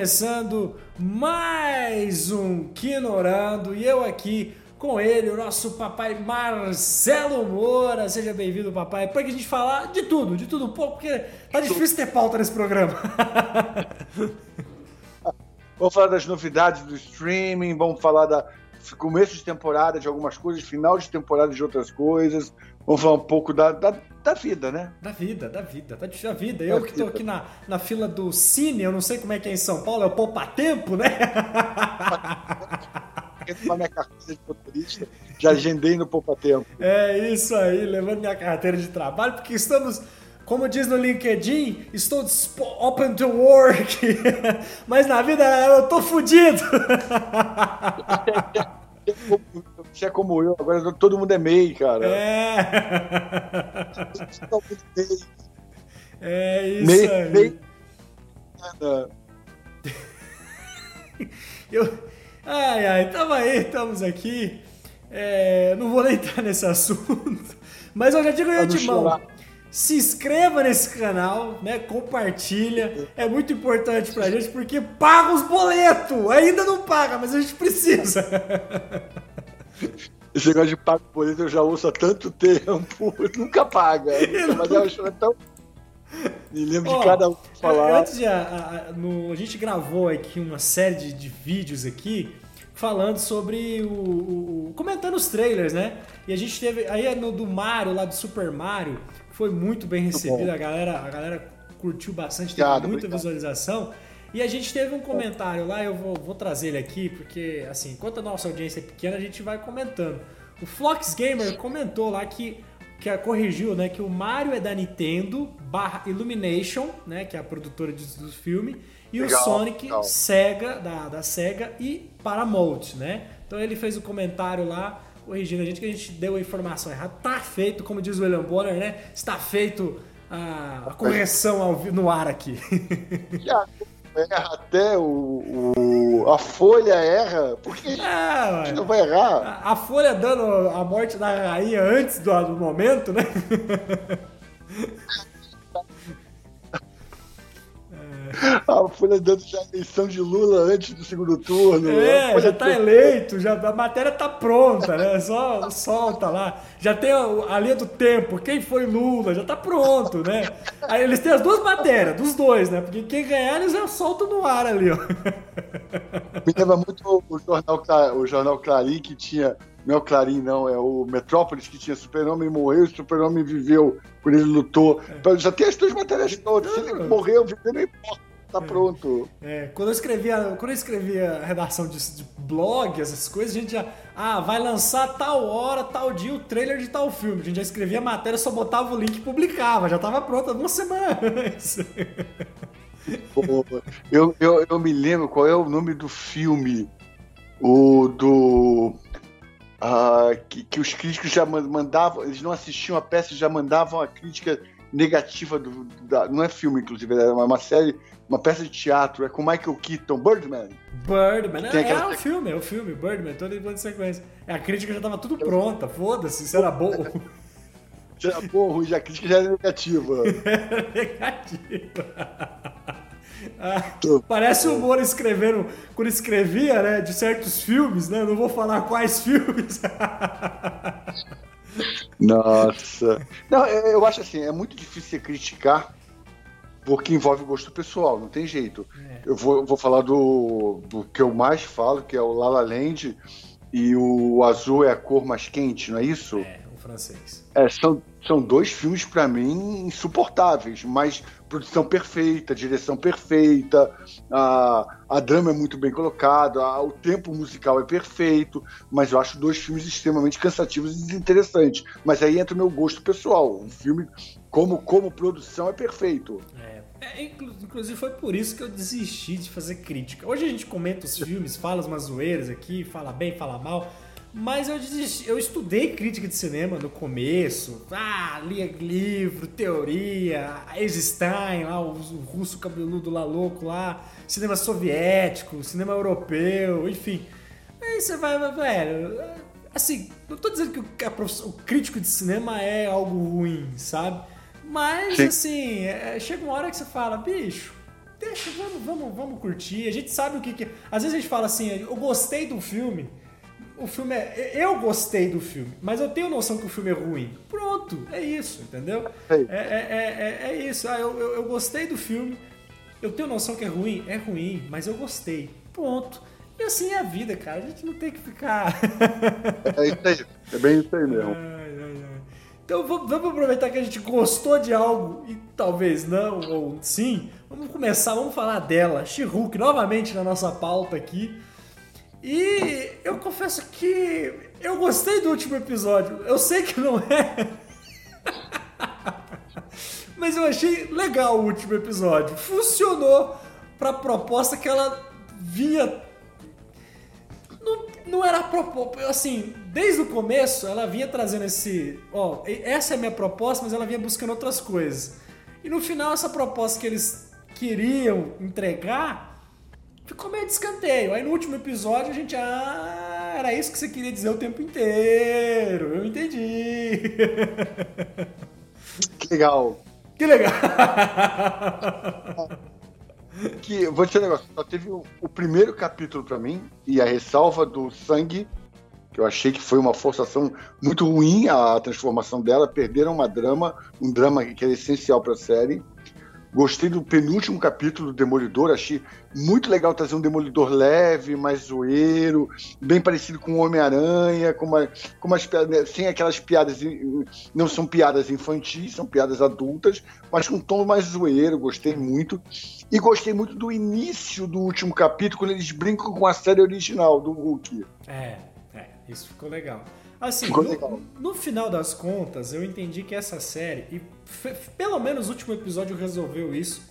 começando mais um Quinorando e eu aqui com ele, o nosso papai Marcelo Moura. Seja bem-vindo, papai, para que a gente falar de tudo, de tudo um pouco, porque tá difícil ter pauta nesse programa. vamos falar das novidades do streaming, vamos falar da começo de temporada de algumas coisas, final de temporada de outras coisas. Vamos falar um pouco da, da, da vida, né? Da vida, da vida, tá da vida. Eu que tô aqui na, na fila do Cine, eu não sei como é que é em São Paulo, é o Poupa Tempo, né? levar minha carteira de motorista, já agendei no Poupa Tempo. É isso aí, levando minha carteira de trabalho, porque estamos como diz no LinkedIn, estou open to work. Mas na vida eu tô fudido. Você é como eu, agora todo mundo é MEI, cara. É. É isso MEI, aí. MEI. Eu... Ai, ai, tamo aí, estamos aqui. É, não vou nem entrar nesse assunto, mas eu já digo de antemão. Se inscreva nesse canal, né? Compartilha. É muito importante pra gente porque paga os boletos. Ainda não paga, mas a gente precisa. Esse negócio de pago boleto eu já ouço há tanto tempo. Nunca paga. Mas eu acho tão. Me lembro oh, de cada um falar. Antes de a, a, no, a gente gravou aqui uma série de, de vídeos aqui falando sobre o, o, o, comentando os trailers, né? E a gente teve aí no do Mario lá do Super Mario foi muito bem recebido, a galera, a galera curtiu bastante, teve obrigado, muita obrigado. visualização. E a gente teve um comentário lá, eu vou, vou trazer ele aqui, porque assim, enquanto a nossa audiência é pequena, a gente vai comentando. O Flox Gamer comentou lá que que corrigiu, né, que o Mario é da Nintendo barra Illumination, né, que é a produtora do, do filme, e legal, o Sonic legal. Sega da, da Sega e Paramount, né? Então ele fez o um comentário lá corrigindo a gente que a gente deu a informação errada. Tá feito, como diz o William Bonner, né? Está feito a, correção ao, no ar aqui. Já erra até o, o, a Folha erra, por que a gente não vai errar? A, a, Folha dando a morte da rainha antes do, do momento, né? A Folha dando já eleição de Lula antes do segundo turno. É, já tá eleito, já, a matéria tá pronta, né? Só solta lá. Já tem a, a linha do tempo, quem foi Lula, já tá pronto, né? Aí eles têm as duas matérias, dos dois, né? Porque quem ganhar eles já soltam no ar ali, ó. Me lembra muito o jornal, o jornal Clarim que tinha não é o Clarim, não, é o Metrópolis que tinha Super-Homem morreu, Super-Homem viveu, por ele lutou. É. Já tem as duas matérias todas. Se ele morreu, viveu, não importa. Tá é. pronto. É, quando eu escrevia, quando eu escrevia redação de, de, blog, essas coisas, a gente já. Ah, vai lançar tal hora, tal dia o trailer de tal filme. A gente já escrevia a matéria, só botava o link e publicava. Já tava pronta uma semana antes. eu, eu, eu me lembro qual é o nome do filme. O do. Uh, que, que, os críticos já mandavam, eles não assistiam a peça, já mandavam a crítica negativa do, da, não é filme inclusive, é uma, série, uma peça de teatro, é com Michael Keaton, Birdman. Birdman, é, aquela... é o filme, é o filme, Birdman, todo em de sequência. A crítica já tava tudo pronta, foda-se, isso era bom. Era bom, ruim, a crítica já era negativa. era negativa. Ah, parece o Moura escrevendo, quando escrevia, né, de certos filmes, né? Não vou falar quais filmes. Nossa. Não, eu acho assim, é muito difícil criticar porque envolve gosto pessoal, não tem jeito. É. Eu vou, vou falar do, do que eu mais falo, que é o La La Land, e o azul é a cor mais quente, não é isso? É, o francês. É, são, são dois filmes para mim insuportáveis, mas produção perfeita, direção perfeita, a, a drama é muito bem colocada, o tempo musical é perfeito, mas eu acho dois filmes extremamente cansativos e desinteressantes. Mas aí entra o meu gosto pessoal. O filme, como, como produção, é perfeito. É. É, inclusive foi por isso que eu desisti de fazer crítica. Hoje a gente comenta os filmes, fala umas zoeiras aqui, fala bem, fala mal. Mas eu, desisti, eu estudei crítica de cinema no começo. Ah, lia livro, teoria, Eisenstein, lá, o, o russo cabeludo lá louco lá, cinema soviético, cinema europeu, enfim. Aí você vai, velho. Assim, não tô dizendo que o, o crítico de cinema é algo ruim, sabe? Mas, Sim. assim, é, chega uma hora que você fala, bicho, deixa, vamos, vamos, vamos curtir. A gente sabe o que, que. Às vezes a gente fala assim, eu gostei do filme. O filme é. Eu gostei do filme, mas eu tenho noção que o filme é ruim. Pronto, é isso, entendeu? É, é, é, é, é isso. Ah, eu, eu, eu gostei do filme, eu tenho noção que é ruim, é ruim, mas eu gostei. Pronto. E assim é a vida, cara. A gente não tem que ficar. é isso aí. É bem isso aí mesmo. Ai, ai, ai. Então vamos aproveitar que a gente gostou de algo e talvez não, ou sim. Vamos começar, vamos falar dela. she novamente na nossa pauta aqui. E eu confesso que eu gostei do último episódio. Eu sei que não é. Mas eu achei legal o último episódio. Funcionou para a proposta que ela vinha. Não, não era a proposta. Assim, desde o começo ela vinha trazendo esse. Ó, essa é a minha proposta, mas ela vinha buscando outras coisas. E no final, essa proposta que eles queriam entregar ficou meio de escanteio. Aí no último episódio a gente, ah, era isso que você queria dizer o tempo inteiro. Eu entendi. Que legal. Que legal. que, vou dizer um negócio, só teve o, o primeiro capítulo para mim e a ressalva do sangue, que eu achei que foi uma forçação muito ruim a transformação dela, perderam uma drama, um drama que era essencial para a série. Gostei do penúltimo capítulo do Demolidor, achei muito legal trazer um Demolidor leve, mais zoeiro, bem parecido com o Homem-Aranha, com, com piadas, sem aquelas piadas, não são piadas infantis, são piadas adultas, mas com um tom mais zoeiro, gostei muito. E gostei muito do início do último capítulo, quando eles brincam com a série original do Hulk. É, é, isso ficou legal. Assim, no, no, final das contas, eu entendi que essa série, e pelo menos o último episódio resolveu isso,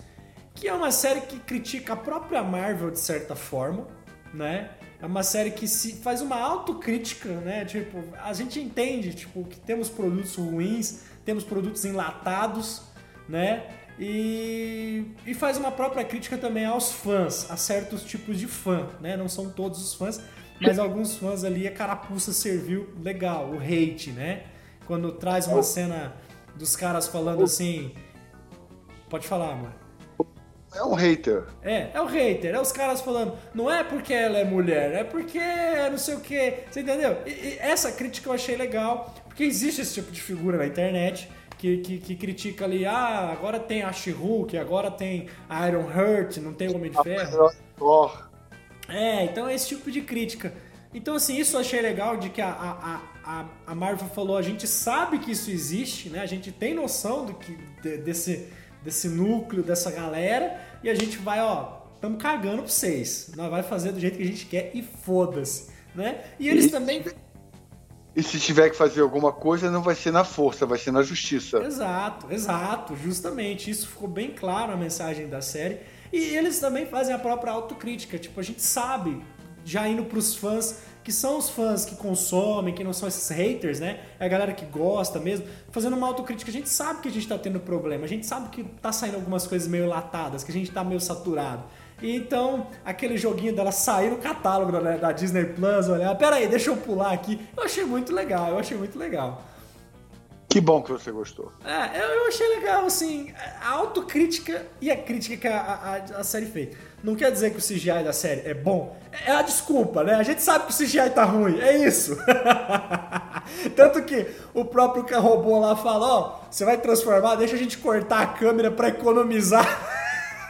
que é uma série que critica a própria Marvel de certa forma, né? É uma série que se faz uma autocrítica, né? Tipo, a gente entende, tipo, que temos produtos ruins, temos produtos enlatados, né? E, e faz uma própria crítica também aos fãs, a certos tipos de fã, né? Não são todos os fãs, mas alguns fãs ali a carapuça serviu legal, o hate, né? Quando traz uma cena dos caras falando assim. Pode falar, mano. É um hater. É, é o um hater. É os caras falando, não é porque ela é mulher, é porque é não sei o quê. Você entendeu? E, e essa crítica eu achei legal, porque existe esse tipo de figura na internet que, que, que critica ali, ah, agora tem a She-Hulk, agora tem a Iron Heart, não tem o Homem de Ferro. Thor. É, então é esse tipo de crítica. Então, assim, isso eu achei legal de que a, a, a, a Marvel falou, a gente sabe que isso existe, né? A gente tem noção do que, de, desse, desse núcleo, dessa galera, e a gente vai, ó, estamos cagando pra vocês. Nós vai fazer do jeito que a gente quer e foda-se, né? E eles e, também... E se tiver que fazer alguma coisa, não vai ser na força, vai ser na justiça. Exato, exato, justamente. Isso ficou bem claro na mensagem da série. E eles também fazem a própria autocrítica. Tipo, a gente sabe, já indo pros fãs, que são os fãs que consomem, que não são esses haters, né? É a galera que gosta mesmo. Fazendo uma autocrítica, a gente sabe que a gente tá tendo problema. A gente sabe que tá saindo algumas coisas meio latadas, que a gente tá meio saturado. E então, aquele joguinho dela sair no catálogo da, da Disney Plus, olhar, pera aí, deixa eu pular aqui. Eu achei muito legal, eu achei muito legal. Que bom que você gostou. É, eu, achei legal, assim, a autocrítica e a crítica que a, a, a, série fez. Não quer dizer que o CGI da série é bom. É a desculpa, né? A gente sabe que o CGI tá ruim, é isso. Tanto que o próprio robô lá fala, ó, você vai transformar, deixa a gente cortar a câmera para economizar.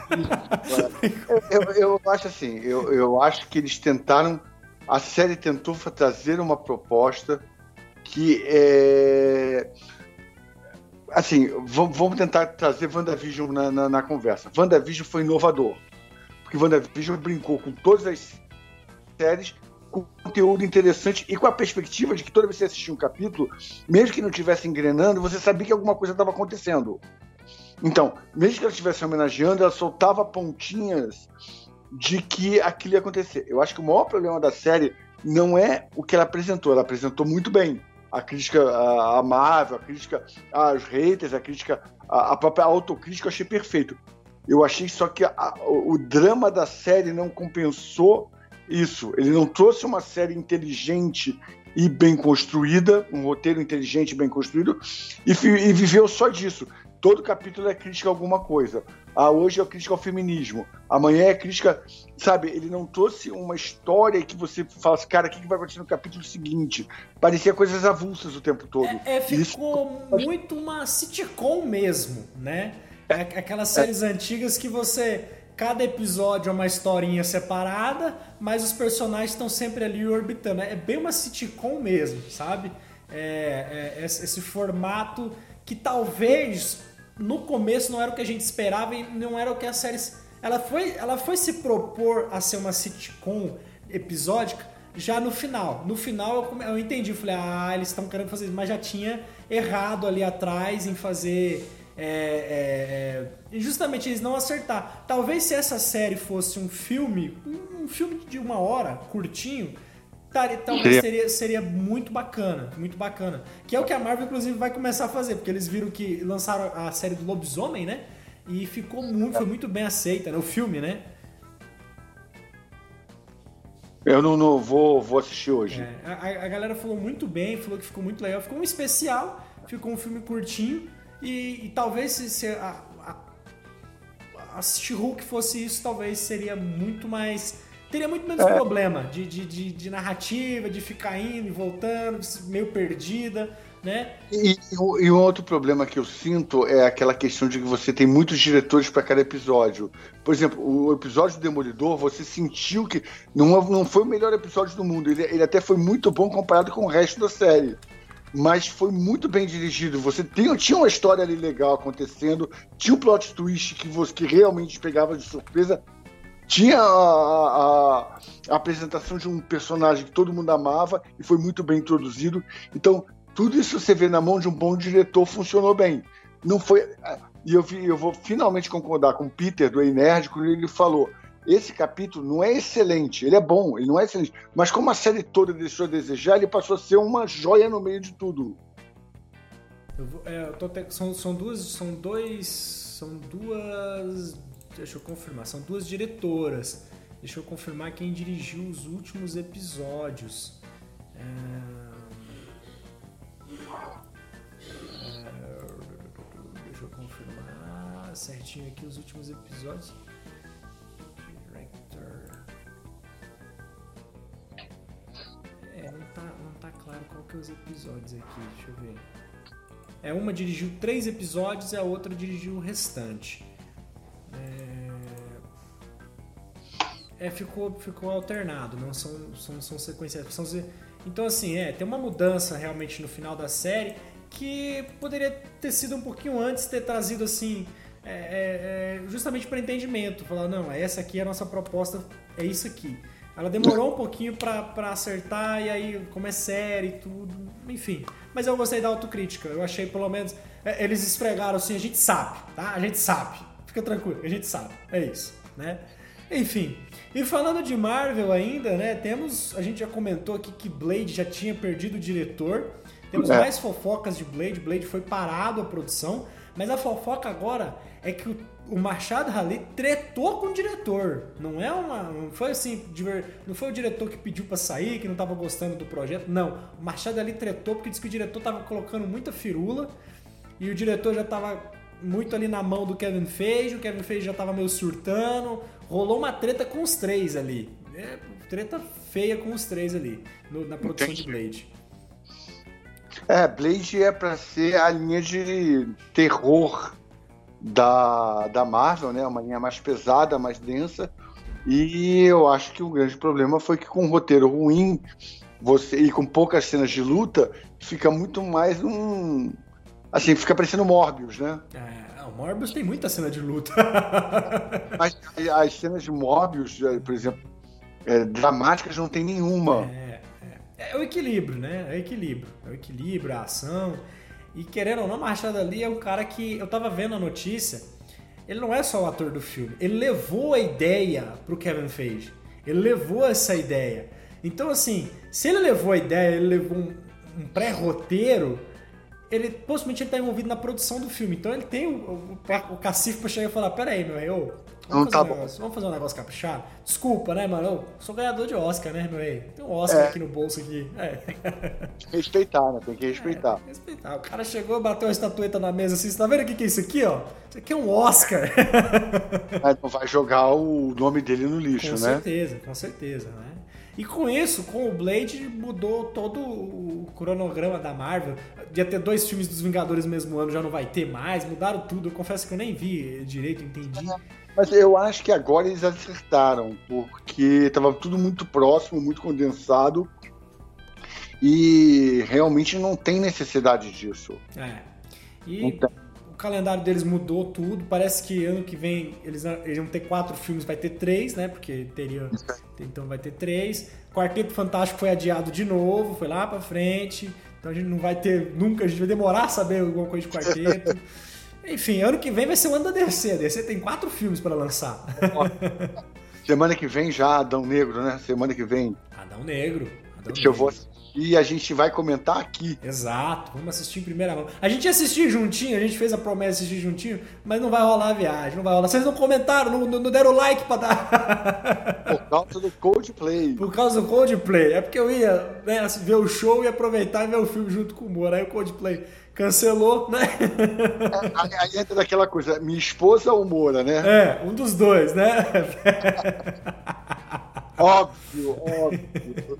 eu, eu, eu, acho assim, eu, eu acho que eles tentaram, a série tentou trazer uma proposta que é. Assim, vamos tentar trazer WandaVision na, na, na conversa. WandaVision foi inovador. Porque WandaVision brincou com todas as séries, com conteúdo interessante e com a perspectiva de que toda vez que você assistia um capítulo, mesmo que não estivesse engrenando, você sabia que alguma coisa estava acontecendo. Então, mesmo que ela estivesse homenageando, ela soltava pontinhas de que aquilo ia acontecer. Eu acho que o maior problema da série não é o que ela apresentou, ela apresentou muito bem a crítica amável, a crítica aos haters, a crítica, a própria autocrítica, eu achei perfeito. Eu achei só que a, o drama da série não compensou isso. Ele não trouxe uma série inteligente e bem construída, um roteiro inteligente e bem construído, e, e viveu só disso. todo capítulo é crítica a alguma coisa. Ah, hoje é crítica ao feminismo. Amanhã é crítica. Sabe, ele não trouxe uma história que você fala assim, cara, o que vai acontecer no capítulo seguinte? Parecia coisas avulsas o tempo todo. É, é ficou Isso... muito uma sitcom mesmo, né? É, aquelas séries é. antigas que você. Cada episódio é uma historinha separada, mas os personagens estão sempre ali orbitando. É bem uma sitcom mesmo, sabe? É, é, esse formato que talvez no começo não era o que a gente esperava e não era o que a série. Ela foi, ela foi se propor a ser uma sitcom episódica já no final. No final eu, eu entendi, falei, ah, eles estão querendo fazer isso, mas já tinha errado ali atrás em fazer. É, é, é, justamente eles não acertar. Talvez se essa série fosse um filme, um filme de uma hora, curtinho, talvez seria, seria muito bacana, muito bacana. Que é o que a Marvel, inclusive, vai começar a fazer, porque eles viram que lançaram a série do Lobisomem, né? E ficou muito, foi muito bem aceita, né? O filme, né? Eu não, não vou, vou assistir hoje. É, a, a, galera falou muito bem, falou que ficou muito legal. Ficou um especial, ficou um filme curtinho. E, e talvez se, se a, a, a She-Hulk fosse isso, talvez seria muito mais teria muito menos é. problema de, de, de, de, narrativa, de ficar indo e voltando, meio perdida, né? E, e, um outro problema que eu sinto é aquela questão de que você tem muitos diretores para cada episódio. Por exemplo, o episódio do Demolidor, você sentiu que não, não foi o melhor episódio do mundo. Ele, ele até foi muito bom comparado com o resto da série mas foi muito bem dirigido. Você tem, tinha uma história ali legal acontecendo, tinha um plot twist que você que realmente pegava de surpresa, tinha a, a, a, apresentação de um personagem que todo mundo amava e foi muito bem introduzido. Então, tudo isso você vê na mão de um bom diretor funcionou bem. Não foi. E eu, eu vou finalmente concordar com o Peter do Nerd quando ele falou: esse capítulo não é excelente, ele é bom, ele não é excelente, mas como a série toda deixou a desejar, ele passou a ser uma joia no meio de tudo. Vou, é, te, são, são duas, são dois, são duas Deixa eu confirmar. São duas diretoras. Deixa eu confirmar quem dirigiu os últimos episódios. É... É... Deixa eu confirmar certinho aqui os últimos episódios. Director. É, não tá, não tá claro qual que é os episódios aqui. Deixa eu ver. É, uma dirigiu três episódios e a outra dirigiu o restante. É, é, ficou, ficou alternado, não são, são, são sequências. São, então, assim, é, tem uma mudança realmente no final da série que poderia ter sido um pouquinho antes, ter trazido assim. É, é, é justamente para entendimento, falar, não, essa aqui é a nossa proposta, é isso aqui. Ela demorou um pouquinho para acertar, e aí, como é série e tudo, enfim. Mas eu gostei da autocrítica, eu achei pelo menos. É, eles esfregaram assim, a gente sabe, tá? A gente sabe. Fica tranquilo, a gente sabe. É isso, né? Enfim. E falando de Marvel ainda, né? Temos. A gente já comentou aqui que Blade já tinha perdido o diretor. Temos é. mais fofocas de Blade. Blade foi parado a produção. Mas a fofoca agora é que o, o Machado Rali tretou com o diretor. Não é uma. Não foi assim. Não foi o diretor que pediu para sair, que não tava gostando do projeto. Não. O Machado ali tretou porque disse que o diretor tava colocando muita firula. E o diretor já tava muito ali na mão do Kevin Feige, o Kevin Feige já tava meio surtando, rolou uma treta com os três ali. É, treta feia com os três ali, no, na produção Entendi. de Blade. É, Blade é para ser a linha de terror da, da Marvel, né? Uma linha mais pesada, mais densa. E eu acho que o grande problema foi que com um roteiro ruim você e com poucas cenas de luta, fica muito mais um, Assim, fica parecendo Morbius, né? É, o Morbius tem muita cena de luta. Mas as cenas de Morbius, é, por exemplo, é, dramáticas não tem nenhuma. É, é, é, o equilíbrio, né? É o equilíbrio. É o equilíbrio, a ação. E querendo ou não, Machado ali é um cara que. Eu tava vendo a notícia. Ele não é só o ator do filme. Ele levou a ideia pro Kevin Feige. Ele levou essa ideia. Então, assim, se ele levou a ideia, ele levou um, um pré-roteiro ele possivelmente ele tá envolvido na produção do filme. Então ele tem o, o, o cacife pra chegar e falar: peraí, meu, eu, Não fazer tá um vamos fazer um negócio caprichado? Desculpa, né, mano? Eu sou ganhador de Oscar, né, meu rei? Tem um Oscar É. aqui no bolso aqui. É. Respeitar, né? Tem que respeitar. É, respeitar. O cara chegou, bateu a estatueta na mesa assim, você tá vendo o que, é isso aqui, ó? Isso aqui é um Oscar. Mas não vai jogar o nome dele no lixo, com né? certeza, com certeza, né? E com isso, com o Blade, mudou todo o cronograma da Marvel. Ia ter dois filmes dos Vingadores no mesmo ano, já não vai ter mais. Mudaram tudo. Eu confesso que eu nem vi direito, entendi. Mas eu acho que agora eles acertaram, porque tava tudo muito próximo, muito condensado. E realmente não tem necessidade disso. É. E Não tem. o calendário deles mudou tudo. Parece que ano que vem eles, eles vão ter quatro filmes, vai ter três, né? Porque teria. Então vai ter três. Quarteto Fantástico foi adiado de novo, foi lá pra frente. Então a gente não vai ter nunca, a gente vai demorar a saber alguma coisa de quarteto. Enfim, ano que vem vai ser o ano da DC. A DC tem quatro filmes pra lançar. Semana que vem já Adão Negro, né? Semana que vem Adão Negro. Adão eu vou Negro. assistir e a gente vai comentar aqui. Exato, vamos assistir em primeira mão. A gente ia assistir juntinho, a gente fez a promessa de assistir juntinho, mas não vai rolar a viagem, não vai rolar. Vocês não comentaram, não, não deram like pra dar. Por causa do Coldplay. Por causa do Coldplay. É porque eu ia né, ver o show e aproveitar e ver o filme junto com o Moro. Aí o Coldplay cancelou, né? Aí, aí entra daquela coisa, minha esposa ou Moura, né? É, um dos dois, né? Óbvio, óbvio.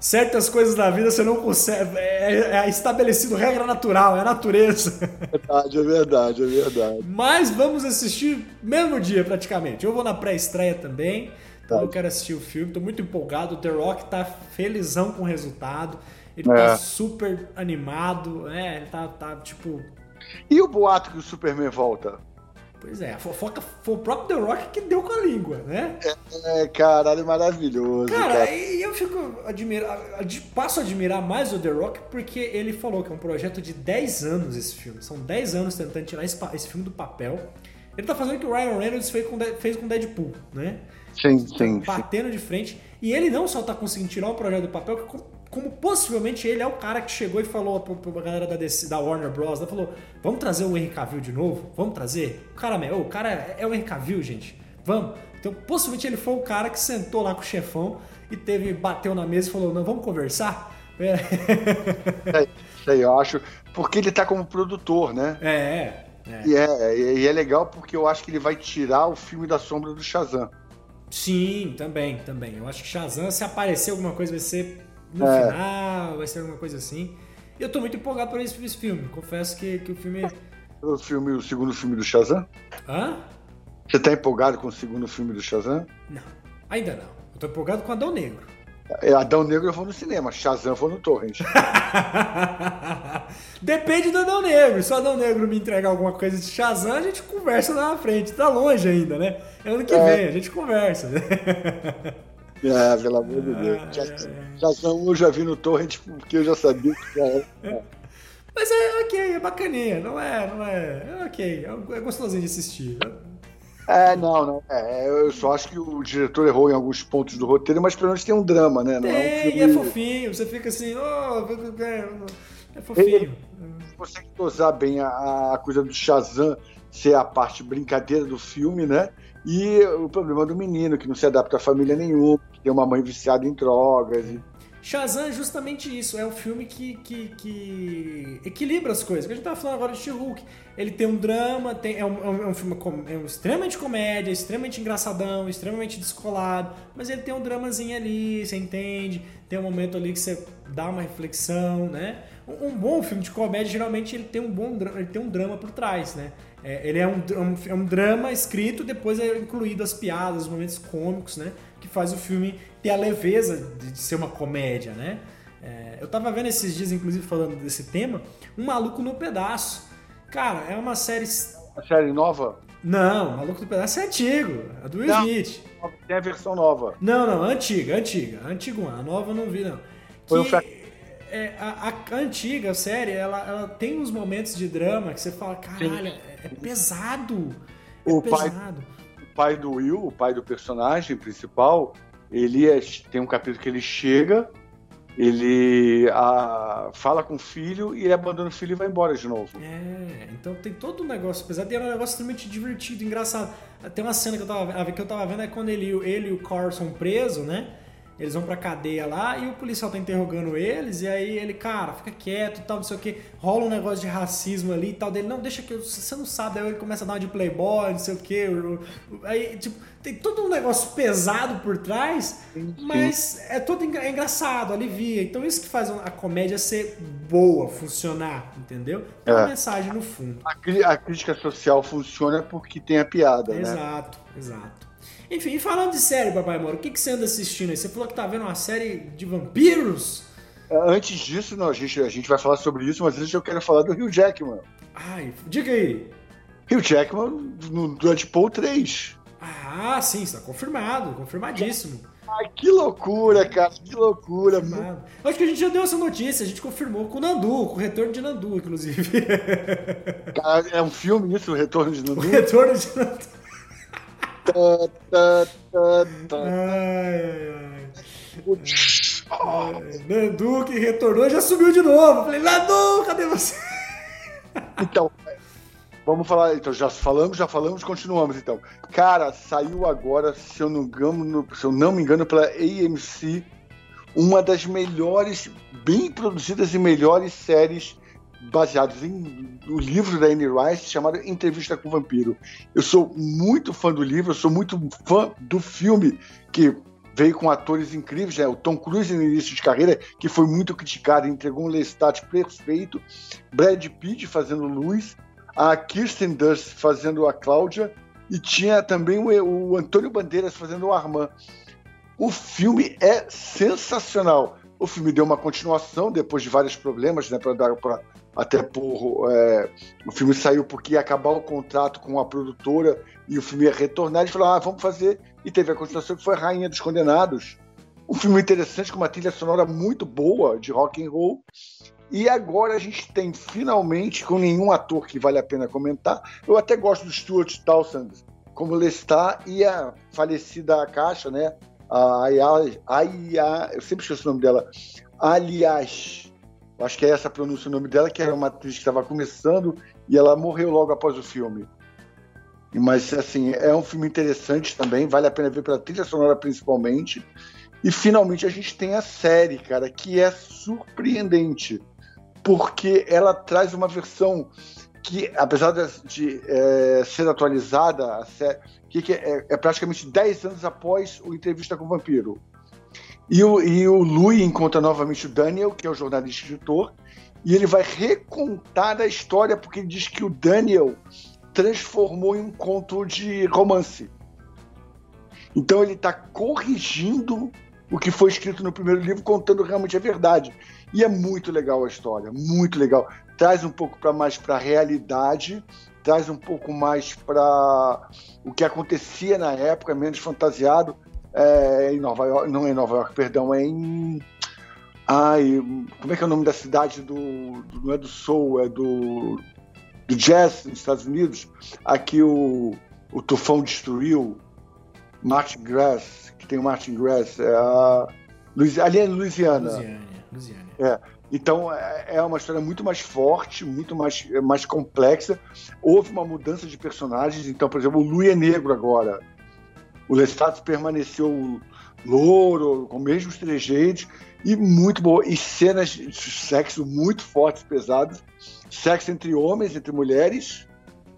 Certas coisas da vida você não consegue. É, é estabelecido regra natural, é a natureza. verdade, é verdade, é verdade. Mas vamos assistir mesmo dia, praticamente. Eu vou na pré-estreia também. Então Tá. eu quero assistir o filme, tô muito empolgado. O The Rock tá felizão com o resultado. Ele É. tá super animado, né? Ele tá, tá tipo. E o boato que o Superman volta? Pois é, a fofoca foi o próprio The Rock que deu com a língua, né? É, caralho, maravilhoso. Cara, cara. e eu fico admira, ad- passo a admirar mais o The Rock porque ele falou que é um projeto de 10 anos esse filme. São 10 anos tentando tirar esse, esse filme do papel. Ele tá fazendo o que o Ryan Reynolds fez com, fez com Deadpool, né? Sim, sim, sim. batendo de frente. E ele não só tá conseguindo tirar o projeto do papel, que como, possivelmente ele é o cara que chegou e falou pra, pra galera da, DC da Warner Bros. Né, falou: vamos trazer o Henry Cavill de novo? Vamos trazer? O cara, meu, o cara é, é o Henry Cavill, gente. Vamos. Então, possivelmente ele foi o cara que sentou lá com o chefão e teve, bateu na mesa e falou: não, vamos conversar? É, É, isso aí, eu acho. Porque ele tá como produtor, né? é. é. E é, e é legal porque eu acho que ele vai tirar o filme da sombra do Shazam. Sim, também, também. Eu acho que Shazam, se aparecer alguma coisa, vai ser no É. final, vai ser alguma coisa assim. E eu tô muito empolgado por esse, esse filme. Confesso que, que o filme. O, filme, o segundo filme do Shazam? Hã? Você tá empolgado com o segundo filme do Shazam? Não, ainda não. Eu tô empolgado com Adão Negro. É, Adão Negro eu vou no cinema, Shazam eu vou no Torrent. Depende do Adão Negro. Se o Adão Negro me entregar alguma coisa de Shazam, a gente conversa lá na frente. Tá longe ainda, né? É ano que É. vem, a gente conversa. É, pelo amor de Deus. Ah, é, Shazam eu já vi no Torrent porque eu já sabia que já era. Mas é ok, é bacaninha. Não é, não é. É ok, é gostosinho de assistir. É, não, não. É, eu só acho que o diretor errou em alguns pontos do roteiro, mas pelo menos tem um drama, né? Não é um Tem, filme... e é fofinho. Você fica assim, oh, é fofinho. consegue dosar bem a, a coisa do Shazam ser a parte brincadeira do filme, né? E o problema do menino, que não se adapta a família nenhuma, que tem uma mãe viciada em drogas. E... Shazam é justamente isso, é um filme que, que, que equilibra as coisas. A gente tava falando agora de She-Hulk. Ele tem um drama, tem, é, um, é um- é um filme com- é um extremamente comédia, extremamente engraçadão, extremamente descolado, mas ele tem um dramazinho ali, você entende? Tem um momento ali que você dá uma reflexão, né? Um, um bom filme de comédia, geralmente, ele tem um bom ele tem um drama por trás, né? É, ele é um, dr- um- é um drama escrito, depois é incluído as piadas, os momentos cômicos, né? Que faz o filme ter a leveza de, de ser uma comédia, né? É, eu tava vendo esses dias, inclusive, falando desse tema, Um Maluco no Pedaço. Cara, é uma série... A série nova Não, Maluco no Pedaço é antigo, é do Will Não. Smith. tem a versão nova. Não, não, antiga, antiga. Antiga, a nova eu não vi, não. Foi um Que, fra- é, a, a antiga série, ela, ela tem uns momentos de drama que você fala, caralho, é, é pesado. É O pai- pesado. O pai do Will, o pai do personagem principal, ele é- tem um capítulo que ele chega ele a, fala com o filho e ele abandona o filho e vai embora de novo. É, então tem todo um negócio, apesar de ser um negócio extremamente divertido, engraçado. Tem uma cena que eu tava, que eu tava vendo é quando ele, ele e o Carl são presos, né? Eles vão pra cadeia lá e o policial tá interrogando eles, e aí ele, cara, fica quieto tal, não sei o que. Rola um negócio de racismo ali e tal dele, não, deixa que eu, você não sabe, aí ele começa a dar uma de playboy, não sei o que. Aí, tipo, tem todo um negócio pesado por trás, mas é todo é engraçado, alivia. Então isso que faz a comédia ser boa, funcionar, entendeu? Tem uma é. mensagem no fundo. A, a, crítica social funciona porque tem a piada, exato, né? Exato, exato. Enfim, falando de série, Papai Moro, o que, que você anda assistindo aí? Você falou que tá vendo uma série de vampiros? É, antes disso, não, a, gente, a gente vai falar sobre isso, mas antes eu quero falar do Hugh Jackman. Ai, diga aí. Hugh Jackman no Deadpool 3. Ah, sim, está confirmado, confirmadíssimo. Ai, que loucura, cara, que loucura. Mano. Acho que a gente já deu essa notícia, a gente confirmou com o Nandu, com o retorno de Nandu, inclusive. Cara, é um filme isso, o retorno de Nandu? O retorno de Nandu. Ai, que retornou já subiu de novo. Falei, Nandu, cadê você? Então, vamos falar. Então, já falamos, já falamos, continuamos então. Cara, saiu agora, se eu não, engano, se eu não me engano, pela AMC, uma das melhores, bem produzidas e melhores séries baseados em o livro da Anne Rice chamado Entrevista com o Vampiro. Eu sou muito fã do livro, eu sou muito fã do filme que veio com atores incríveis, né? O Tom Cruise no início de carreira, que foi muito criticado, entregou um Lestat perfeito, Brad Pitt fazendo Luz, a Kirsten Dunst fazendo a Cláudia e tinha também o, o Antônio Bandeiras fazendo o Armand. O filme é sensacional. O filme deu uma continuação depois de vários problemas, né, para até por é, o filme saiu porque ia acabar o contrato com a produtora e o filme ia retornar. Eles falaram, ah, vamos fazer. E teve a continuação que foi Rainha dos Condenados. Um filme interessante, com uma trilha sonora muito boa de rock and roll. E agora a gente tem finalmente, com nenhum ator que vale a pena comentar, eu até gosto do Stuart Townsend como Lestat e a falecida Caixa, né? A Aya, eu sempre esqueço o nome dela, aliás, acho que é essa pronúncia o nome dela, que era uma atriz que estava começando e ela morreu logo após o filme. Mas, assim, é um filme interessante também, vale a pena ver pela trilha sonora principalmente. E finalmente a gente tem a série, cara, que é surpreendente, porque ela traz uma versão que, apesar de, de é, ser atualizada, série, que, é, é praticamente 10 anos após o Entrevista com o Vampiro. E o, e o Louis encontra novamente o Daniel, que é o jornalista escritor, e ele vai recontar a história, porque ele diz que o Daniel transformou em um conto de romance. Então ele está corrigindo o que foi escrito no primeiro livro, contando realmente a verdade. E é muito legal a história, muito legal. Traz um pouco para mais para a realidade, traz um pouco mais para o que acontecia na época, menos fantasiado, é, em Nova York, não é em Nova York, perdão, é em. Ai, como é que é o nome da cidade do. do não é do Soul, é do. do jazz nos Estados Unidos. Aqui o, o tufão destruiu Martin Grass, que tem o Martin Grass, é a. ali é Louisiana. Louisiana, Louisiana. É. Então é, é uma história muito mais forte, muito mais, mais complexa. Houve uma mudança de personagens. Então, por exemplo, o Louis é negro agora. O Lestat permaneceu louro, com os mesmos trejeitos, e muito boa. E cenas de sexo muito fortes, pesadas. Sexo entre homens, entre mulheres.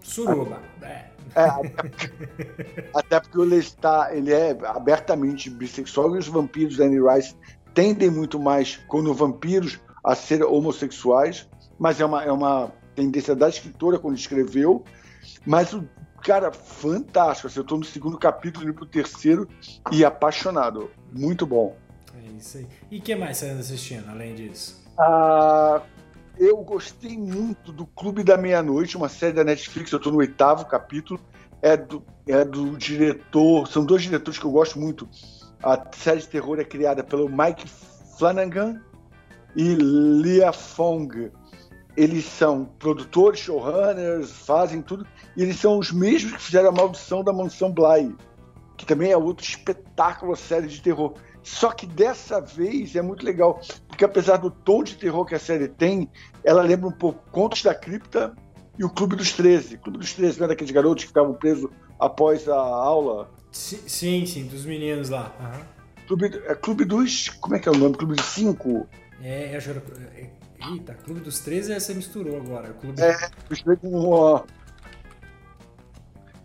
Suruba. É, até, até, porque o Lestat ele é abertamente bissexual e os vampiros da Annie Rice tendem muito mais, quando vampiros, a ser homossexuais, mas é uma, é uma tendência da escritora quando escreveu. Mas o cara, fantástico. Assim, eu tô no segundo capítulo, indo pro terceiro e apaixonado. Muito bom. É isso aí. E o que mais você anda assistindo, além disso? Ah, eu gostei muito do Clube da Meia-Noite, uma série da Netflix. Eu tô no oitavo capítulo. É do, é do diretor. São dois diretores que eu gosto muito. A série de terror é criada pelo Mike Flanagan e Lia Fong eles são produtores, showrunners, fazem tudo, e eles são os mesmos que fizeram a Maldição da Mansão Bly, que também é outro espetáculo, série de terror. Só que dessa vez é muito legal, porque apesar do tom de terror que a série tem, ela lembra um pouco Contos da Cripta e o Clube dos 13. O Clube dos 13 não é daqueles garotos que ficavam presos após a aula? Sim, sim, dos meninos lá. Uhum. Clube, é Clube dos. Como é que é o nome? Clube dos 5? É, acho que era. Eita, Clube dos 13 você misturou agora. Clube... É, misturei com.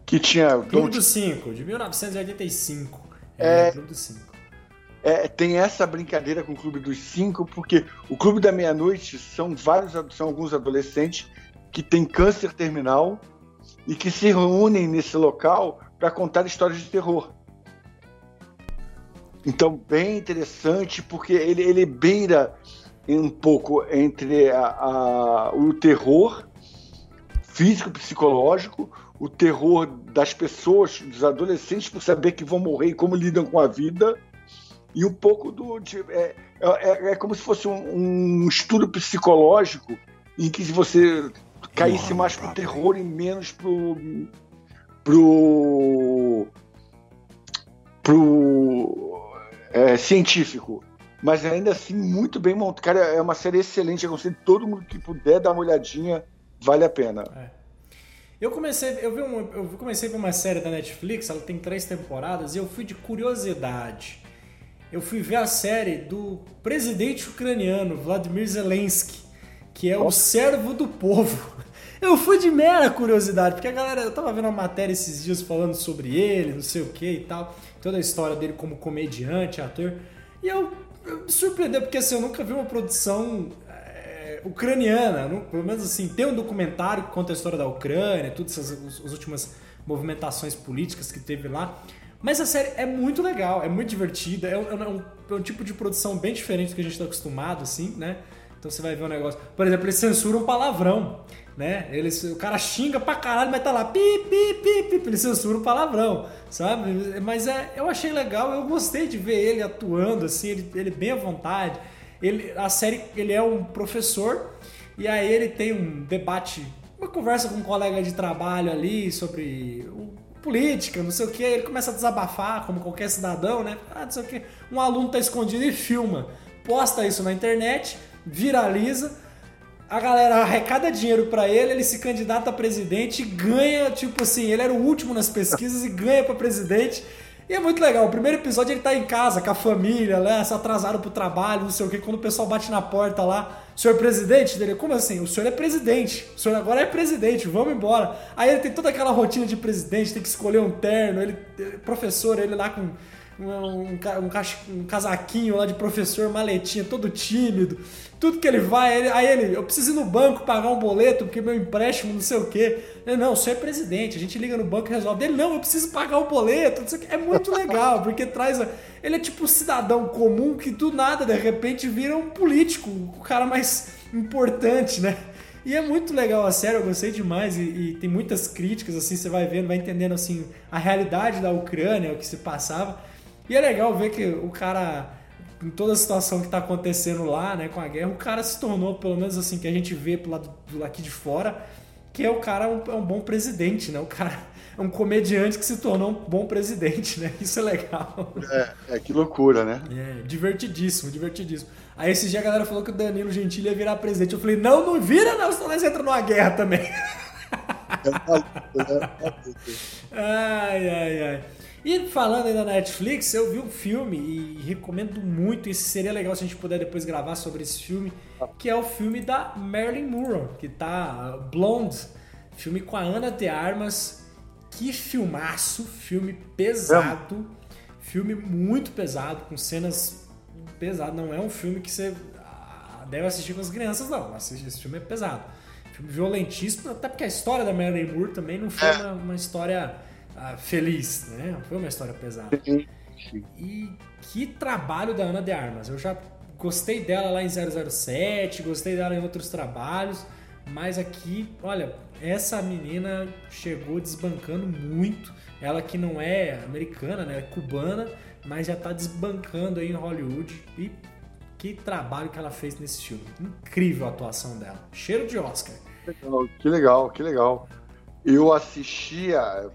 Que tinha. Clube dos 5, de 1985. É, é Clube dos 5. É, tem essa brincadeira com o Clube dos Cinco, porque o Clube da Meia-Noite são vários, são alguns adolescentes que têm câncer terminal e que se reúnem nesse local para contar histórias de terror. Então, bem interessante, porque ele, ele beira um pouco entre a, a, o terror físico-psicológico, o terror das pessoas, dos adolescentes, por saber que vão morrer e como lidam com a vida, e um pouco do. De, é, é, é, como se fosse um, um, estudo psicológico em que você caísse mais pro terror e menos pro. pro. pro. É, científico. Mas ainda assim, muito bem montado. Cara, é uma série excelente. Eu aconselho todo mundo que puder dar uma olhadinha, vale a pena. É. Eu comecei, eu vi eu comecei por uma série da Netflix, ela tem três temporadas, e eu fui de curiosidade eu fui ver a série do presidente ucraniano, Vladimir Zelensky, que é o servo do povo. Eu fui de mera curiosidade, porque a galera, eu tava vendo uma matéria esses dias falando sobre ele, não sei o que e tal, toda a história dele como comediante, ator, e eu me surpreendeu, porque assim, eu nunca vi uma produção é, ucraniana, não, pelo menos assim, tem um documentário que conta a história da Ucrânia, todas essas as últimas movimentações políticas que teve lá, mas a série é muito legal, é muito divertida, é um, é um, é um tipo de produção bem diferente do que a gente está acostumado, assim, né? Então você vai ver um negócio. Por exemplo, eles censuram palavrão, né? Eles, o cara xinga pra caralho, mas tá lá, pi, pi, pi, pi, ele censura o palavrão, sabe? Mas é, eu achei legal, eu gostei de ver ele atuando, assim, ele, ele bem à vontade. Ele, a série, ele é um professor, e aí ele tem um debate, uma conversa com um colega de trabalho ali sobre política, não sei o que, ele começa a desabafar, como qualquer cidadão, né? Ah, não sei o que. Um aluno tá escondido e filma, posta isso na internet, viraliza, a galera arrecada dinheiro para ele, ele se candidata a presidente e ganha, tipo assim, ele era o último nas pesquisas e ganha para presidente. E é muito legal. O primeiro episódio ele tá em casa com a família, né? Se atrasaram pro trabalho, não sei o que. Quando o pessoal bate na porta lá, senhor presidente dele, como assim? O senhor é presidente. O senhor agora é presidente, vamos embora. Aí ele tem toda aquela rotina de presidente, tem que escolher um terno, ele, professor, ele lá com um, um, um, casaquinho lá de professor, maletinha, todo tímido. Tudo que ele vai, ele, aí ele, eu preciso ir no banco pagar um boleto porque meu empréstimo não sei o quê. Ele, não, você é presidente, a gente liga no banco e resolve. Ele, não, eu preciso pagar o um boleto, não sei o quê. É muito legal, porque traz. A, ele é tipo um cidadão comum que do nada, de repente, vira um político, o cara mais importante, né? E é muito legal a série, eu gostei demais e, e, tem muitas críticas, assim, você vai vendo, vai entendendo, assim, a realidade da Ucrânia, o que se passava. E é legal ver que o cara, em toda a situação que está acontecendo lá, né, com a guerra, o cara se tornou, pelo menos assim, que a gente vê pro lado do aqui de fora, que é o cara um, é um bom presidente, né? O cara é um comediante que se tornou um bom presidente, né? Isso é legal. É, é que loucura, né? É, divertidíssimo, divertidíssimo. Aí esse dia a galera falou que o Danilo Gentili ia virar presidente. Eu falei, não, não vira não, senão nós entramos numa guerra também. ai, ai, ai. E falando aí da Netflix, eu vi um filme e recomendo muito, e seria legal se a gente puder depois gravar sobre esse filme, que é o filme da Marilyn Monroe, que tá Blonde, filme com a Ana de Armas. Que filmaço, filme pesado, filme muito pesado, com cenas pesadas. Não é um filme que você ah, deve assistir com as crianças, não. Esse filme é pesado. Filme violentíssimo, até porque a história da Marilyn Monroe também não foi é. uma, uma história uh, feliz, né? Foi uma história pesada. E que trabalho da Ana de Armas. Eu já gostei dela lá em 007, gostei dela em outros trabalhos, mas aqui, olha, essa menina chegou desbancando muito. Ela que não é americana, né? É cubana, mas já tá desbancando aí em Hollywood. E que trabalho que ela fez nesse filme. Incrível a atuação dela. Cheiro de Oscar. Que legal, que legal. Eu assistia,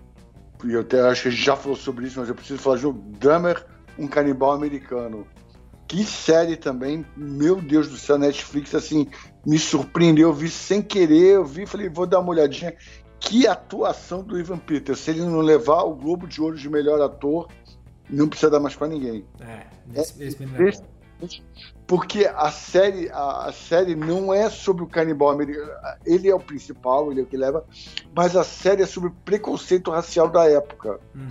e eu até acho que a gente já falou sobre isso, mas eu preciso falar de um Drummer, um canibal americano. Que série também, meu Deus do céu, Netflix, assim, me surpreendeu. Eu vi sem querer, eu vi falei, vou dar uma olhadinha. Que atuação do Ivan Peters. Se ele não levar o Globo de Ouro de melhor ator, não precisa dar mais para ninguém. É, esse, é, esse esse, porque a série, a, a, série não é sobre o canibal americano. Ele é o principal, ele é o que leva, mas a série é sobre o preconceito racial da época. Uhum.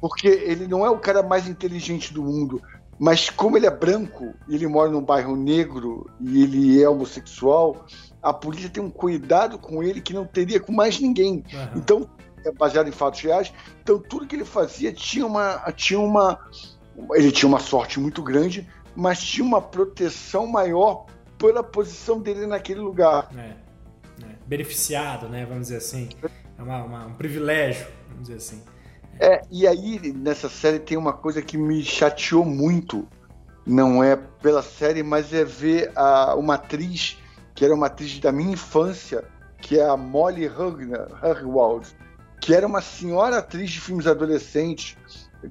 Porque ele não é o cara mais inteligente do mundo, mas como ele é branco, ele mora num bairro negro e ele é homossexual, a polícia tem um cuidado com ele que não teria com mais ninguém. Uhum. Então, é baseado em fatos reais. Então, tudo que ele fazia tinha uma, tinha uma, ele tinha uma sorte muito grande mas tinha uma proteção maior pela posição dele naquele lugar. É, é. Beneficiado, né? Vamos dizer assim. É uma, uma, um privilégio, vamos dizer assim. É, e aí nessa série tem uma coisa que me chateou muito. Não é pela série, mas é ver a, uma atriz que era uma atriz da minha infância, que é a Molly Hurwald, que era uma senhora atriz de filmes adolescentes.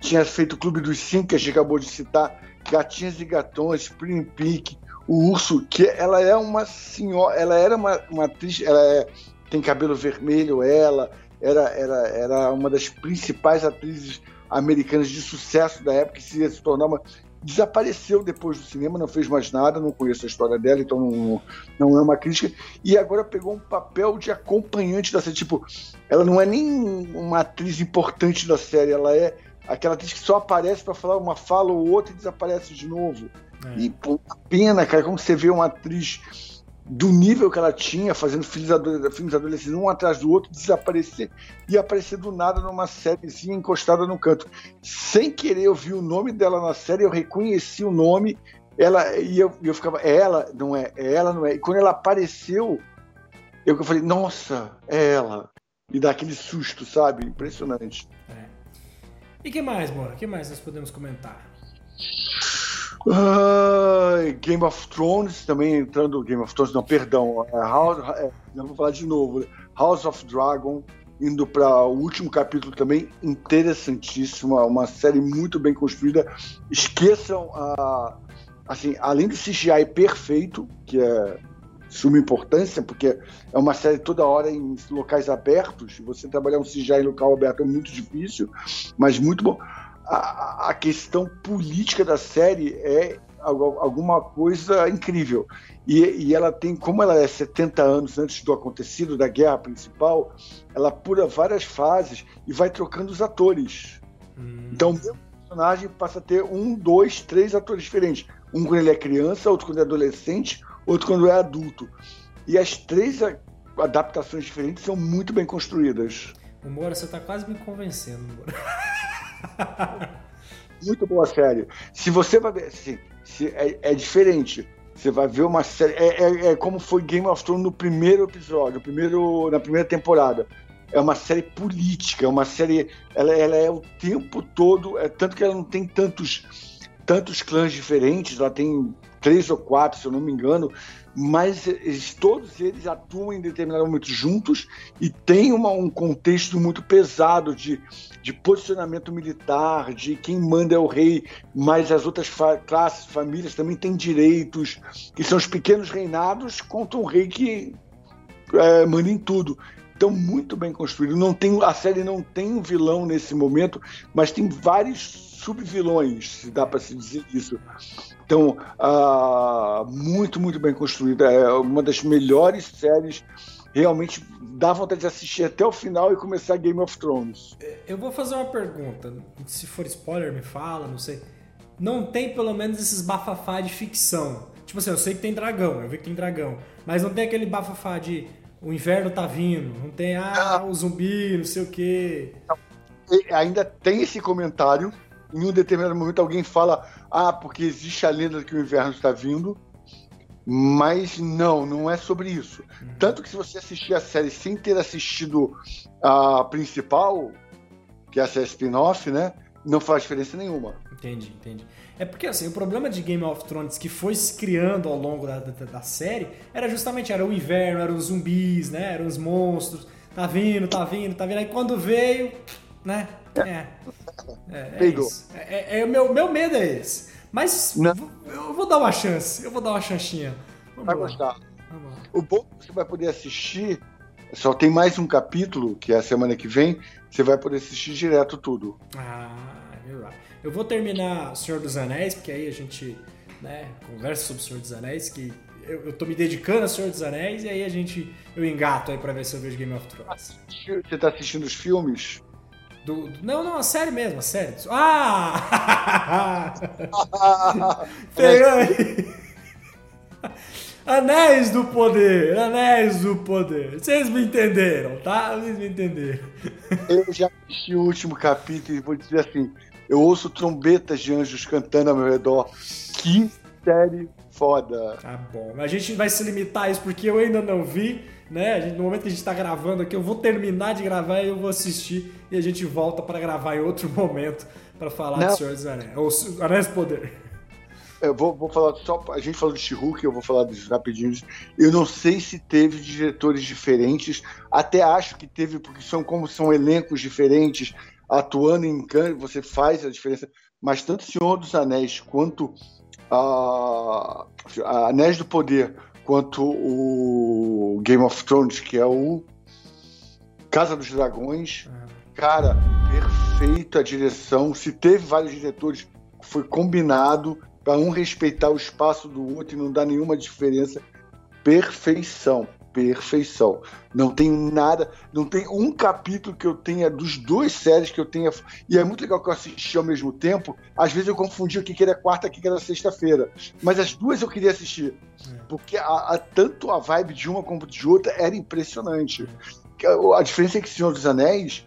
tinha feito o Clube dos Cinco, que a gente acabou de citar, Gatinhas e Gatões, Spring Peak, o Urso, que ela é uma senhora, ela era uma, uma atriz, ela é, tem cabelo vermelho, ela era, era, era uma das principais atrizes americanas de sucesso da época, que se, se tornar uma. Desapareceu depois do cinema, não fez mais nada, não conheço a história dela, então não, não é uma crítica. E agora pegou um papel de acompanhante da série. Tipo, ela não é nem uma atriz importante da série, ela é aquela atriz que só aparece para falar uma fala ou outra e desaparece de novo. É. E pô, pena, cara, como você vê uma atriz do nível que ela tinha, fazendo filmes, adolescentes um atrás do outro, desaparecer e aparecer do nada numa sériezinha encostada no canto. Sem querer eu vi o nome dela na série, eu reconheci o nome, ela e eu, eu ficava, é ela, não é, é ela, não é. E quando ela apareceu, eu falei, nossa, é ela. E dá aquele susto, sabe? Impressionante. É. E que mais, Mora? O que mais nós podemos comentar? Uh, Game of Thrones, também entrando. Game of Thrones, não, perdão. Uh, House, uh, vou falar de novo. House of Dragon, indo para o último capítulo também, interessantíssima. Uma série muito bem construída. Esqueçam, a, assim, além do CGI perfeito, que é suma importância, porque é uma série toda hora em locais abertos. Você trabalhar um CGI em local aberto é muito difícil, mas muito bom. A, a questão política da série é alguma coisa incrível. E, e, ela tem, como ela é 70 anos antes do acontecido da guerra principal, ela pula várias fases e vai trocando os atores. Hum. Então, o mesmo personagem passa a ter um, dois, três atores diferentes. Um quando ele é criança, outro quando é adolescente, outro quando é adulto. E as três adaptações diferentes são muito bem construídas. O Moura, você está quase me convencendo, Moura. muito boa série. Se você vai ver, assim, se é, é diferente. Você vai ver uma série. É, é, é, como foi Game of Thrones no primeiro episódio, primeiro, na primeira temporada. É uma série política, é uma série. Ela, ela é o tempo todo. É, tanto que ela não tem tantos tantos clãs diferentes, ela tem três ou quatro, se eu não me engano, mas eles, todos eles atuam em determinado momento juntos e tem uma, um contexto muito pesado de, de posicionamento militar, de quem manda é o rei, mas as outras fa classes, famílias também têm direitos, que são os pequenos reinados contra um rei que é, manda em tudo. Então, muito bem construído. Não tem, a série não tem um vilão nesse momento, mas tem vários subvilões, se dá para se dizer isso. Então, uh, muito, muito bem construída. É uma das melhores séries. Realmente dá vontade de assistir até o final e começar Game of Thrones. É, eu vou fazer uma pergunta. Se for spoiler, me fala, não sei. Não tem pelo menos esses bafafá de ficção. Tipo assim, eu sei que tem dragão, eu vi que tem dragão. Mas não tem aquele bafafá de o inverno tá vindo, não tem, ah, o zumbi, não sei o quê. Ainda tem esse comentário, em um determinado momento alguém fala, ah, porque existe a lenda que o inverno está vindo, mas não, não é sobre isso. Uhum. Tanto que se você assistir a série sem ter assistido a principal, que é a série spin-off, né, não faz diferença nenhuma. Entendi, entendi. É porque assim, o problema de Game of Thrones que foi se criando ao longo da, da, da série era justamente era o inverno, eram os zumbis, né? Eram os monstros. Tá vindo, tá vindo, tá vindo. Aí quando veio, né? É. É, é, é, é, é, meu, meu medo é esse. Mas não. eu vou dar uma chance, eu vou dar uma chanchinha. Vamos vai lá. gostar. O bom que você vai poder assistir, só tem mais um capítulo, que é a semana que vem, você vai poder assistir direto tudo. Ah, é verdade. Eu vou terminar Senhor dos Anéis, porque aí a gente né, conversa sobre Senhor dos Anéis, que eu, eu tô me dedicando a Senhor dos Anéis, e aí a gente, eu engato aí pra ver se eu vejo Game of Thrones. Você tá assistindo os filmes? Do, do, não, não, a série mesmo, a série. Ah! Pegou aí! Anéis do Poder, Anéis do Poder. Vocês me entenderam, tá? Vocês me entenderam. Eu já assisti o último capítulo e vou dizer assim: eu ouço trombetas de anjos cantando ao meu redor. Que série foda. Tá bom. A gente vai se limitar a isso porque eu ainda não vi, né? Gente, no momento que a gente tá gravando aqui, eu vou terminar de gravar e eu vou assistir e a gente volta para gravar em outro momento para falar não. do Senhor dos Anéis. Ou Anéis do Poder. Eu vou, vou falar só. A gente falou de She-Hulk, eu vou falar dos rapidinhos. Eu não sei se teve diretores diferentes. Até acho que teve, porque são como são elencos diferentes, atuando em canto, você faz a diferença. Mas tanto Senhor dos Anéis quanto a, a Anéis do Poder, quanto o Game of Thrones, que é o Casa dos Dragões, cara, perfeita a direção. Se teve vários diretores, foi combinado para um respeitar o espaço do outro e não dar nenhuma diferença. Perfeição, perfeição. Não tem nada, não tem um capítulo que eu tenha dos dois séries que eu tenha. E é muito legal que eu assisti ao mesmo tempo. Às vezes eu confundi o que era quarta e o que era sexta-feira. Mas as duas eu queria assistir. É. Porque a, a, tanto a vibe de uma como de outra era impressionante. A, diferença é que Senhor dos Anéis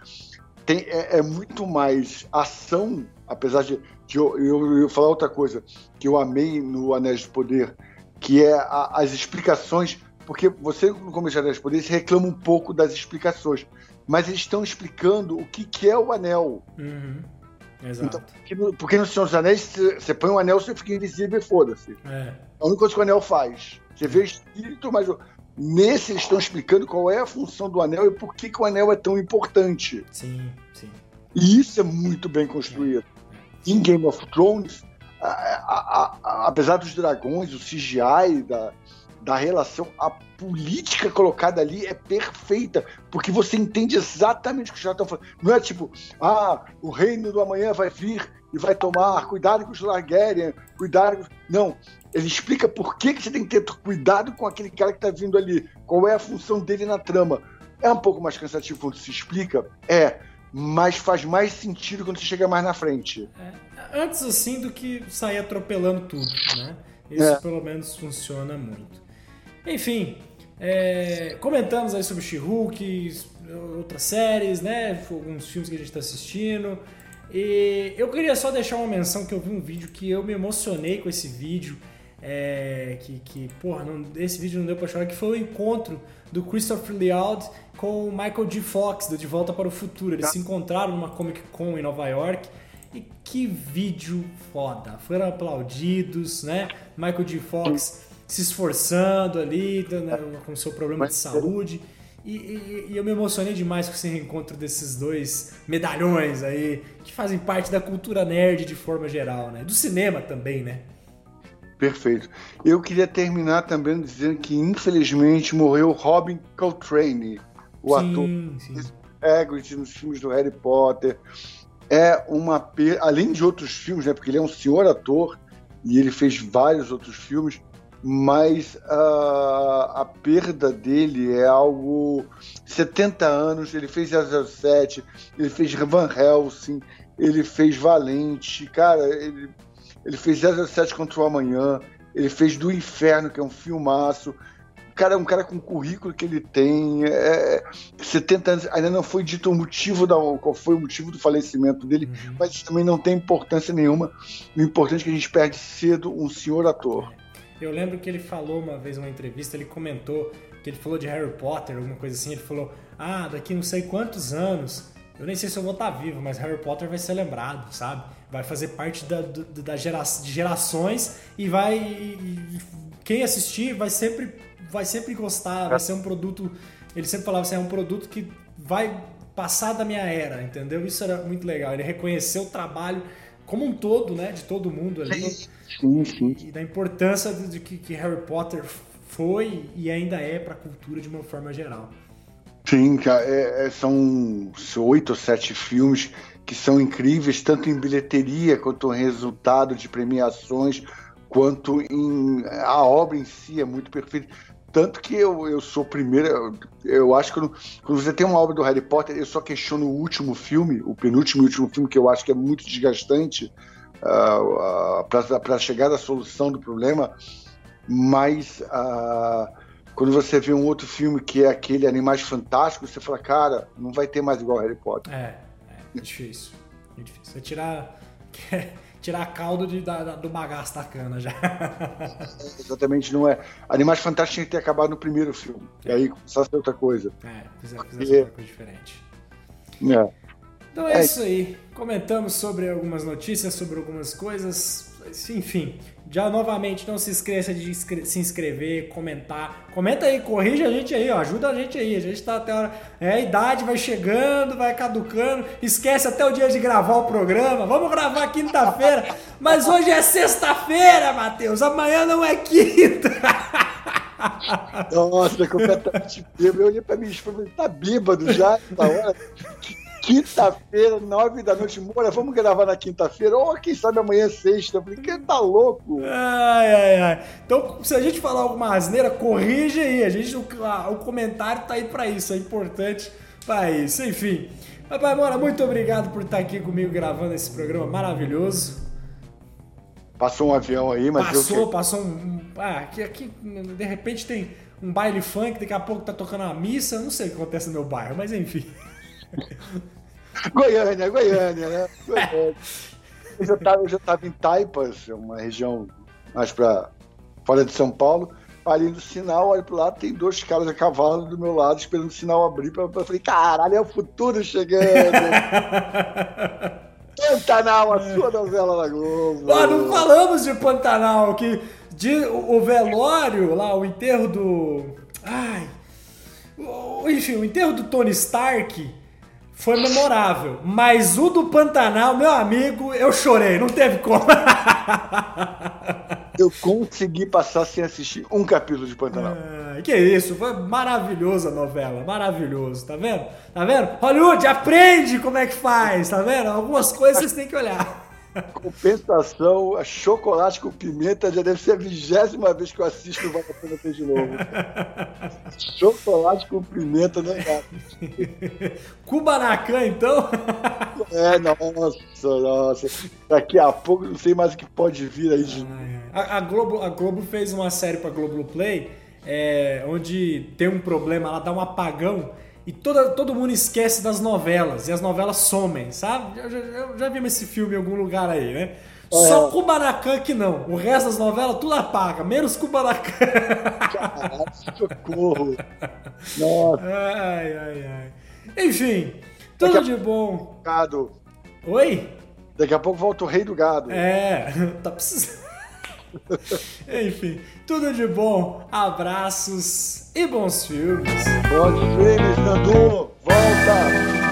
tem, é, é muito mais ação, apesar de que eu, eu, eu falar outra coisa que eu amei no Anéis do Poder, que é a, as explicações, porque você no Anéis do Poder reclama um pouco das explicações, mas eles estão explicando o que, que é o anel. Uhum. Exato. Então, porque, no, porque no Senhor dos Anéis, você põe um anel, você fica invisível e foda-se. É. A única coisa que o anel faz. Você vê espírito, mas nesse eles estão explicando qual é a função do anel e por que, que o anel é tão importante. Sim, sim. E isso é muito bem construído. É em Game of Thrones, a, a, a, apesar dos dragões, o CGI da, da relação, a política colocada ali é perfeita, porque você entende exatamente o que os caras estão falando. Não é tipo, ah, o reino do amanhã vai vir e vai tomar, cuidado com os Targaryen, cuidado. Não, ele explica por que, que você tem que ter cuidado com aquele cara que está vindo ali, qual é a função dele na trama. É um pouco mais cansativo quando se explica? É mas faz mais sentido quando você chega mais na frente. É, antes assim do que sair atropelando tudo, né? Isso é. pelo menos funciona muito. Enfim, é, comentamos aí sobre She-Hulk, outras séries, né? Alguns filmes que a gente está assistindo. E eu queria só deixar uma menção que eu vi um vídeo que eu me emocionei com esse vídeo. É, que, que, porra, não, esse vídeo não deu pra chorar, que foi o encontro do Christopher Lloyd com o Michael G. Fox, do De Volta para o Futuro. Eles tá. se encontraram numa Comic Con em Nova York. E que vídeo foda! Foram aplaudidos, né? Michael G. Fox se esforçando ali né, com o seu problema de saúde. E, e, e, eu me emocionei demais com esse reencontro desses dois medalhões aí, que fazem parte da cultura nerd de forma geral, né? Do cinema também, né? Perfeito. Eu queria terminar também dizendo que, infelizmente, morreu Robin Coltrane, o sim, ator sim. Hagrid nos filmes do Harry Potter. É uma além de outros filmes, né? Porque ele é um senhor ator e ele fez vários outros filmes, mas uh, a perda dele é algo 70 anos, ele fez 007, ele fez Van Helsing, ele fez Valente, cara, ele ele fez 007 contra o Amanhã, ele fez Do Inferno, que é um filmaço. Cara é um cara com o currículo que ele tem, é, 70 anos, ainda não foi dito o motivo da, qual foi o motivo do falecimento dele, uhum. mas isso também não tem importância nenhuma. O importante é que a gente perde cedo um senhor ator. Eu lembro que ele falou uma vez numa entrevista, ele comentou que ele falou de Harry Potter, alguma coisa assim, ele falou: "Ah, daqui não sei quantos anos, eu nem sei se eu vou estar vivo, mas Harry Potter vai ser lembrado, sabe? vai fazer parte da, da gera, de gerações e vai. E, quem assistir vai sempre, vai sempre gostar, vai ser um produto. Ele sempre falava assim, é um produto que vai passar da minha era, entendeu? Isso era muito legal. Ele reconheceu o trabalho como um todo, né? De todo mundo ali. Sim, sim. E da importância de, de que, que Harry Potter foi e ainda é para a cultura de uma forma geral. Sim, cara, é, é, são oito ou sete filmes que são incríveis, tanto em bilheteria quanto em resultado de premiações, quanto em a obra em si é muito perfeita. Tanto que eu, eu sou primeiro, eu, eu acho que quando, quando, você tem uma obra do Harry Potter, eu só questiono o último filme, o penúltimo e último filme, que eu acho que é muito desgastante uh, uh, para chegar à solução do problema, mas uh, quando você vê um outro filme que é aquele Animais Fantásticos, você fala, cara, não vai ter mais igual Harry Potter. É, é difícil. É difícil. É tirar. tirar caldo de, da, do bagaço da cana já. Exatamente, não é. Animais Fantásticos tinha que ter acabado no primeiro filme. É. E aí começasse outra coisa. É, fizesse outra coisa diferente. É. Então é, é, isso aí. Comentamos sobre algumas notícias, sobre algumas coisas. Enfim, já novamente não se esqueça de se inscrever, comentar. Comenta aí, corrija a gente aí, ó, ajuda a gente aí. A gente tá até a hora. É, a idade vai chegando, vai caducando. Esquece até o dia de gravar o programa. Vamos gravar quinta-feira. Mas hoje é sexta-feira, Matheus. Amanhã não é quinta. Nossa, completamente bêbado. Eu olhei pra minha esposa, tá bêbado já, tá hora. Quinta-feira, nove da noite, Moura, vamos gravar na quinta-feira, ou quem sabe amanhã é sexta. Eu falei, que tá louco? Ai, ai, ai. Então, se a gente falar alguma asneira, corrige aí. A gente, o, o comentário tá aí pra isso, é importante pra isso. Enfim. Papai Moura, muito obrigado por estar aqui comigo gravando esse programa maravilhoso. Passou um avião aí, mas. Passou, eu... passou um. Ah, aqui, aqui, de repente tem um baile funk, daqui a pouco tá tocando uma missa. Eu não sei o que acontece no meu bairro, mas enfim. Goiânia, Goiânia, né? Goiânia. Eu já estava já tava em Taipas, uma região mais para fora de São Paulo. Ali no sinal, olho para lado, tem dois caras a cavalo do meu lado, esperando o sinal abrir. Pra, pra, falei, caralho, é o futuro chegando. Pantanal, a sua novela na Globo. Ah, não falamos de Pantanal, que de, o velório lá, o enterro do. Ai. Enfim, o enterro do Tony Stark foi memorável. Mas o do Pantanal, meu amigo, eu chorei, não teve como. eu consegui passar sem assistir um capítulo de Pantanal. Ah, que isso, foi maravilhosa a novela, maravilhoso, tá vendo? Tá vendo? Hollywood, aprende como é que faz, tá vendo? Algumas coisas vocês têm que olhar. Compensação, a chocolate com pimenta já deve ser a vigésima vez que eu assisto o Vale a Pena Ter de novo. chocolate com pimenta, né, cara? Kubanacan, então? é, nossa, nossa. Daqui a pouco não sei mais o que pode vir aí de. A, a, Globo, a Globo fez uma série pra Globo Play é, onde tem um problema, ela dá um apagão e toda, todo mundo esquece das novelas e as novelas somem, sabe? Eu, eu, já vimos esse filme em algum lugar aí, né? É. Só Kubanacan que não. O resto das novelas tudo apaga, menos Kubanacan. Caralho, socorro. Nossa. Ai, ai, ai. Enfim, tudo Daqui de bom. Gado. Oi? Daqui a pouco volta o rei do gado. É, tá precisando. Enfim, tudo de bom. Abraços e bons filmes. Bons filmes, Nandu. Volta.